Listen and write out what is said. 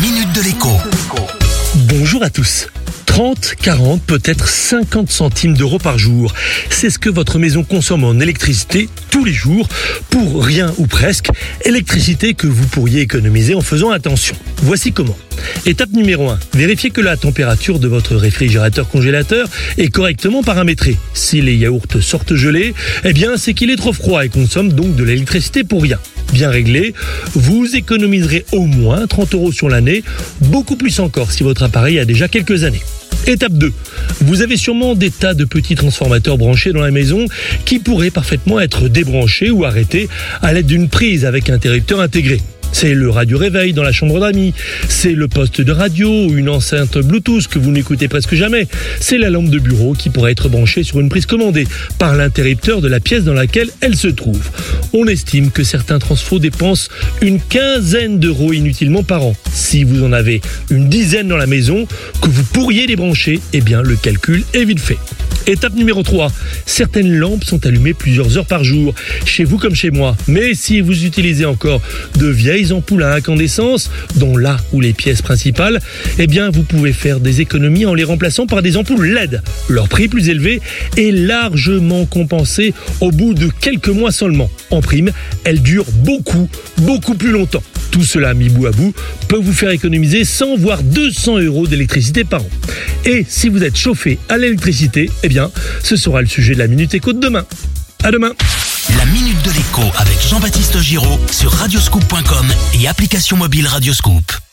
minute de l'écho. Bonjour à tous. 30, 40, peut-être 50 centimes d'euros par jour. C'est ce que votre maison consomme en électricité tous les jours, pour rien ou presque, électricité que vous pourriez économiser en faisant attention. Voici comment. Étape numéro 1. Vérifiez que la température de votre réfrigérateur congélateur est correctement paramétrée. Si les yaourts sortent gelés, eh bien c'est qu'il est trop froid et consomme donc de l'électricité pour rien. Bien réglé, vous économiserez au moins 30 euros sur l'année, beaucoup plus encore si votre appareil a déjà quelques années. Étape 2. Vous avez sûrement des tas de petits transformateurs branchés dans la maison qui pourraient parfaitement être débranchés ou arrêtés à l'aide d'une prise avec interrupteur intégré. C'est le radio réveil dans la chambre d'amis, c'est le poste de radio ou une enceinte Bluetooth que vous n'écoutez presque jamais, c'est la lampe de bureau qui pourrait être branchée sur une prise commandée par l'interrupteur de la pièce dans laquelle elle se trouve. On estime que certains transfos dépensent une quinzaine d'euros inutilement par an. Si vous en avez une dizaine dans la maison que vous pourriez débrancher, eh bien le calcul est vite fait. Étape numéro 3. Certaines lampes sont allumées plusieurs heures par jour, chez vous comme chez moi. Mais si vous utilisez encore de vieilles ampoules à incandescence, dont là où les pièces principales, eh bien vous pouvez faire des économies en les remplaçant par des ampoules LED. Leur prix plus élevé est largement compensé au bout de quelques mois seulement. En prime, elles durent beaucoup, beaucoup plus longtemps. Tout cela mis bout à bout peut vous faire économiser 100 voire 200 euros d'électricité par an. Et si vous êtes chauffé à l'électricité, eh bien, ce sera le sujet de la Minute Éco de demain. À demain La minute de l'écho avec Jean-Baptiste Giraud sur radioscoop.com et application mobile Radioscoop.